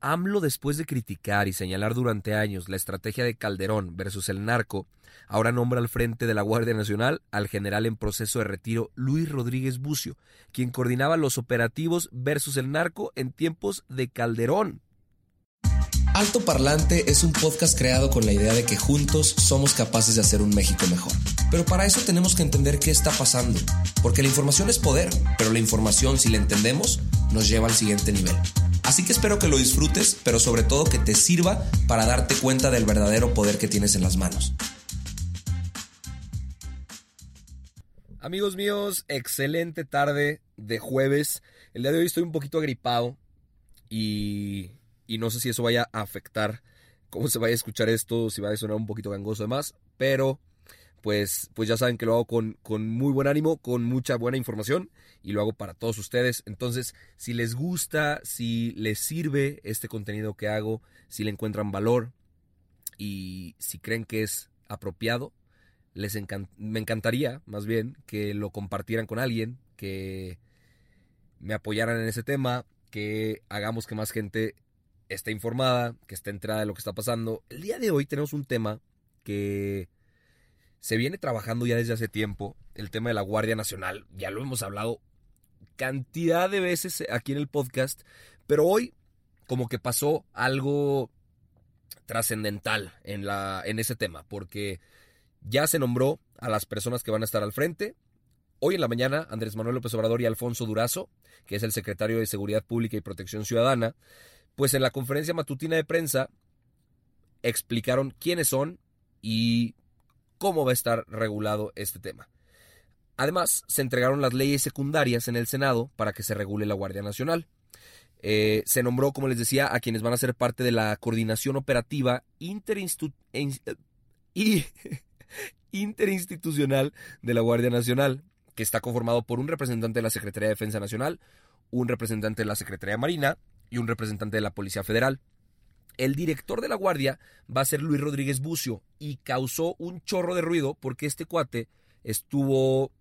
AMLO, después de criticar y señalar durante años la estrategia de Calderón versus el narco, ahora nombra al frente de la Guardia Nacional al general en proceso de retiro Luis Rodríguez Bucio, quien coordinaba los operativos versus el narco en tiempos de Calderón. Alto Parlante es un podcast creado con la idea de que juntos somos capaces de hacer un México mejor. Pero para eso tenemos que entender qué está pasando, porque la información es poder, pero la información, si la entendemos, nos lleva al siguiente nivel. Así que espero que lo disfrutes, pero sobre todo que te sirva para darte cuenta del verdadero poder que tienes en las manos. Amigos míos, excelente tarde de jueves. El día de hoy estoy un poquito agripado y, y no sé si eso vaya a afectar cómo se vaya a escuchar esto, si va a sonar un poquito gangoso además, pero pues, pues ya saben que lo hago con, con muy buen ánimo, con mucha buena información y lo hago para todos ustedes. Entonces, si les gusta, si les sirve este contenido que hago, si le encuentran valor y si creen que es apropiado, les me encantaría más bien que lo compartieran con alguien, que me apoyaran en ese tema, que hagamos que más gente esté informada, que esté enterada de lo que está pasando. El día de hoy tenemos un tema que se viene trabajando ya desde hace tiempo, el tema de la Guardia Nacional, ya lo hemos hablado cantidad de veces aquí en el podcast, pero hoy como que pasó algo trascendental en, la, en ese tema, porque ya se nombró a las personas que van a estar al frente. Hoy en la mañana, Andrés Manuel López Obrador y Alfonso Durazo, que es el secretario de Seguridad Pública y Protección Ciudadana, pues en la conferencia matutina de prensa explicaron quiénes son y cómo va a estar regulado este tema. Además, se entregaron las leyes secundarias en el Senado para que se regule la Guardia Nacional. Eh, se nombró, como les decía, a quienes van a ser parte de la coordinación operativa interinstitucional de la Guardia Nacional, que está conformado por un representante de la Secretaría de Defensa Nacional, un representante de la Secretaría de Marina y un representante de la Policía Federal. El director de la Guardia va a ser Luis Rodríguez Bucio y causó un chorro de ruido porque este cuate estuvo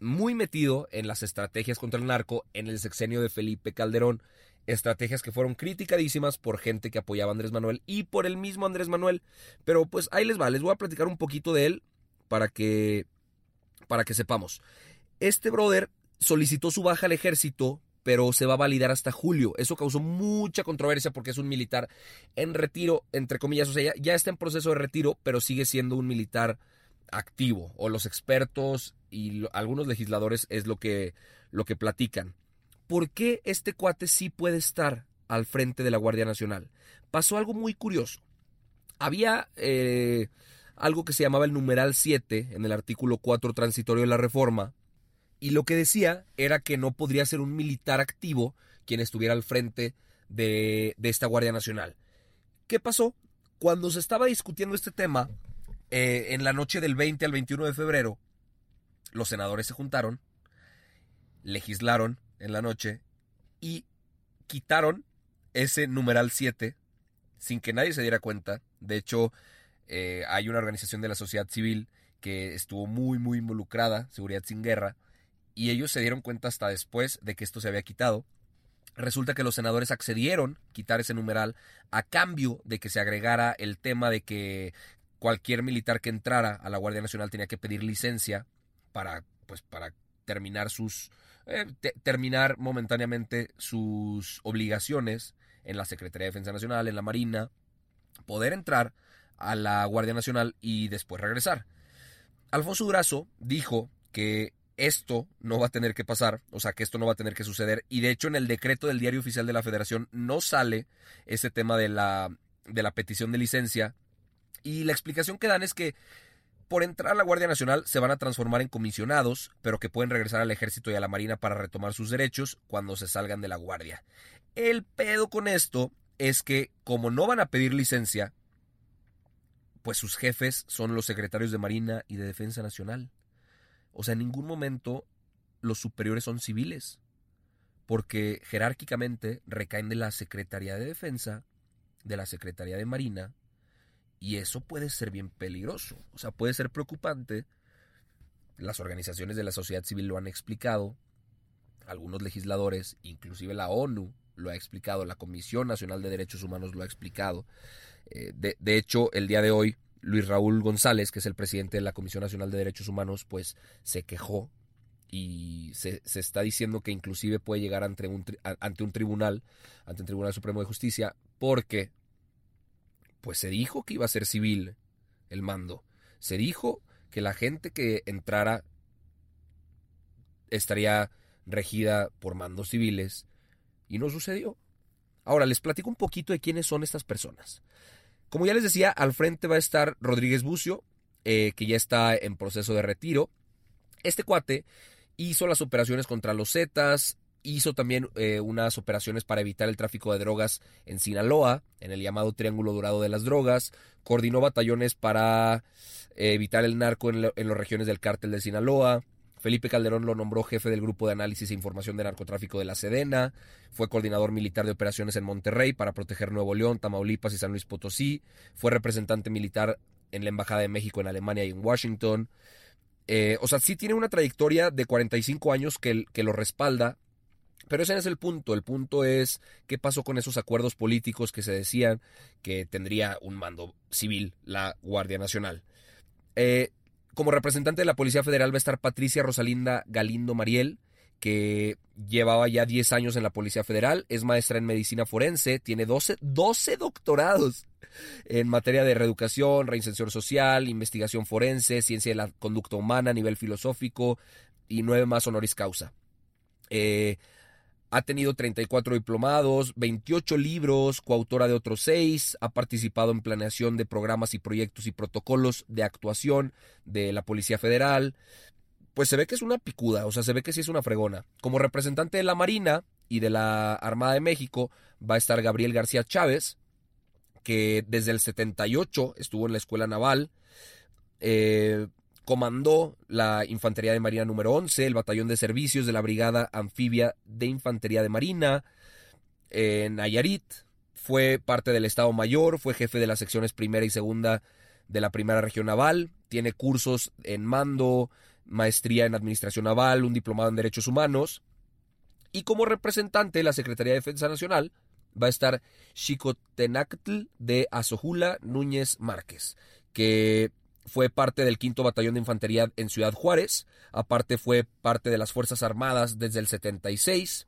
muy metido en las estrategias contra el narco en el sexenio de Felipe Calderón. Estrategias que fueron criticadísimas por gente que apoyaba a Andrés Manuel y por el mismo Andrés Manuel. Pero pues ahí les va, les voy a platicar un poquito de él para que, para que sepamos. Este brother solicitó su baja al ejército, pero se va a validar hasta julio. Eso causó mucha controversia porque es un militar en retiro, entre comillas. O sea, ya, está en proceso de retiro, pero sigue siendo un militar activo. O los expertos y algunos legisladores es lo que, lo que platican. ¿Por qué este cuate sí puede estar al frente de la Guardia Nacional? Pasó algo muy curioso. Había eh, algo que se llamaba el numeral 7 en el artículo 4 transitorio de la reforma, y lo que decía era que no podría ser un militar activo quien estuviera al frente de, esta Guardia Nacional. ¿Qué pasó? Cuando se estaba discutiendo este tema, eh, en la noche del 20 al 21 de febrero, los senadores se juntaron, legislaron en la noche y quitaron ese numeral 7 sin que nadie se diera cuenta. De hecho, eh, hay una organización de la sociedad civil que estuvo muy, muy involucrada, Seguridad Sin Guerra, y ellos se dieron cuenta hasta después de que esto se había quitado. Resulta que los senadores accedieron a quitar ese numeral a cambio de que se agregara el tema de que cualquier militar que entrara a la Guardia Nacional tenía que pedir licencia para, pues, para terminar sus, eh, terminar momentáneamente sus obligaciones en la Secretaría de Defensa Nacional, en la Marina, poder entrar a la Guardia Nacional y después regresar. Alfonso Durazo dijo que esto no va a tener que pasar, o sea, que esto no va a tener que suceder, y de hecho en el decreto del Diario Oficial de la Federación no sale ese tema de la, de la petición de licencia, y la explicación que dan es que por entrar a la Guardia Nacional se van a transformar en comisionados, pero que pueden regresar al ejército y a la marina para retomar sus derechos cuando se salgan de la Guardia. El pedo con esto es que como no van a pedir licencia, pues sus jefes son los secretarios de Marina y de Defensa Nacional. O sea, en ningún momento los superiores son civiles, porque jerárquicamente recaen de la Secretaría de Defensa, de la Secretaría de Marina, y eso puede ser bien peligroso, o sea, puede ser preocupante. Las organizaciones de la sociedad civil lo han explicado, algunos legisladores, inclusive la ONU lo ha explicado, la Comisión Nacional de Derechos Humanos lo ha explicado. Eh, de, de, hecho, el día de hoy, Luis Raúl González, que es el presidente de la Comisión Nacional de Derechos Humanos, pues se quejó y se, está diciendo que inclusive puede llegar ante un, ante un tribunal, ante un Tribunal Supremo de Justicia, porque pues se dijo que iba a ser civil el mando. Se dijo que la gente que entrara estaría regida por mandos civiles y no sucedió. Ahora les platico un poquito de quiénes son estas personas. Como ya les decía, al frente va a estar Rodríguez Bucio, eh, que ya está en proceso de retiro. Este cuate hizo las operaciones contra los Zetas, hizo también eh, unas operaciones para evitar el tráfico de drogas en Sinaloa, en el llamado Triángulo Dorado de las Drogas, coordinó batallones para eh, evitar el narco en, en las regiones del cártel de Sinaloa, Felipe Calderón lo nombró jefe del Grupo de Análisis e Información de Narcotráfico de la Sedena, fue coordinador militar de operaciones en Monterrey para proteger Nuevo León, Tamaulipas y San Luis Potosí, fue representante militar en la Embajada de México en Alemania y en Washington. Eh, o sea, sí tiene una trayectoria de 45 años que, que lo respalda, pero ese no es el punto. El punto es qué pasó con esos acuerdos políticos que se decían que tendría un mando civil la Guardia Nacional. Eh, como representante de la Policía Federal va a estar Patricia Rosalinda Galindo Mariel, que llevaba ya 10 años en la Policía Federal, es maestra en medicina forense, tiene 12, 12 doctorados en materia de reeducación, reinserción social, investigación forense, ciencia de la conducta humana a nivel filosófico y nueve más honoris causa. Eh, ha tenido 34 diplomados, 28 libros, coautora de otros 6, ha participado en planeación de programas y proyectos y protocolos de actuación de la Policía Federal. Pues se ve que es una picuda, o sea, se ve que sí es una fregona. Como representante de la Marina y de la Armada de México va a estar Gabriel García Chávez, que desde el 78 estuvo en la Escuela Naval. Eh, Comandó la Infantería de Marina número 11, el Batallón de Servicios de la Brigada Anfibia de Infantería de Marina en Nayarit. Fue parte del Estado Mayor, fue jefe de las secciones primera y segunda de la Primera Región Naval. Tiene cursos en mando, maestría en Administración Naval, un diplomado en Derechos Humanos. Y como representante de la Secretaría de Defensa Nacional va a estar Xicotenactl de Azojula Núñez Márquez, que fue parte del quinto batallón de infantería en Ciudad Juárez, aparte fue parte de las Fuerzas Armadas desde el 76.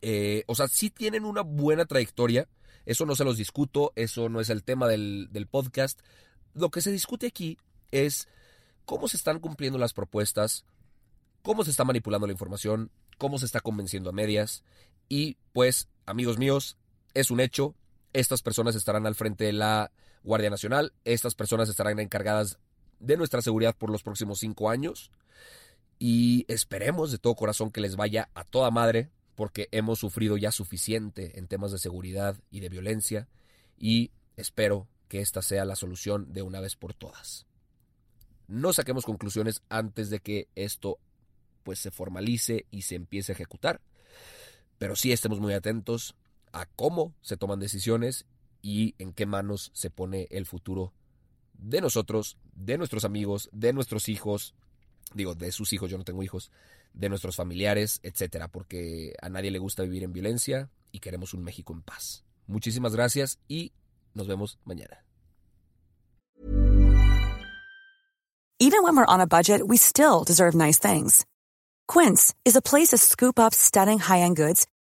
Eh, o sea, sí tienen una buena trayectoria, eso no se los discuto, eso no es el tema del, del podcast. Lo que se discute aquí es cómo se están cumpliendo las propuestas, cómo se está manipulando la información, cómo se está convenciendo a medias y pues, amigos míos, es un hecho, estas personas estarán al frente de la Guardia Nacional. Estas personas estarán encargadas de nuestra seguridad por los próximos cinco años. Y esperemos de todo corazón que les vaya a toda madre, porque hemos sufrido ya suficiente en temas de seguridad y de violencia. Y espero que esta sea la solución de una vez por todas. No saquemos conclusiones antes de que esto pues se formalice y se empiece a ejecutar, pero sí estemos muy atentos a cómo se toman decisiones y en qué manos se pone el futuro de nosotros, de nuestros amigos, de nuestros hijos, digo, de sus hijos, yo no tengo hijos, de nuestros familiares, etcétera, porque a nadie le gusta vivir en violencia y queremos un México en paz. Muchísimas gracias y nos vemos mañana. Even when we're on a budget, we still deserve nice things. Quince is a place to scoop up stunning high-end goods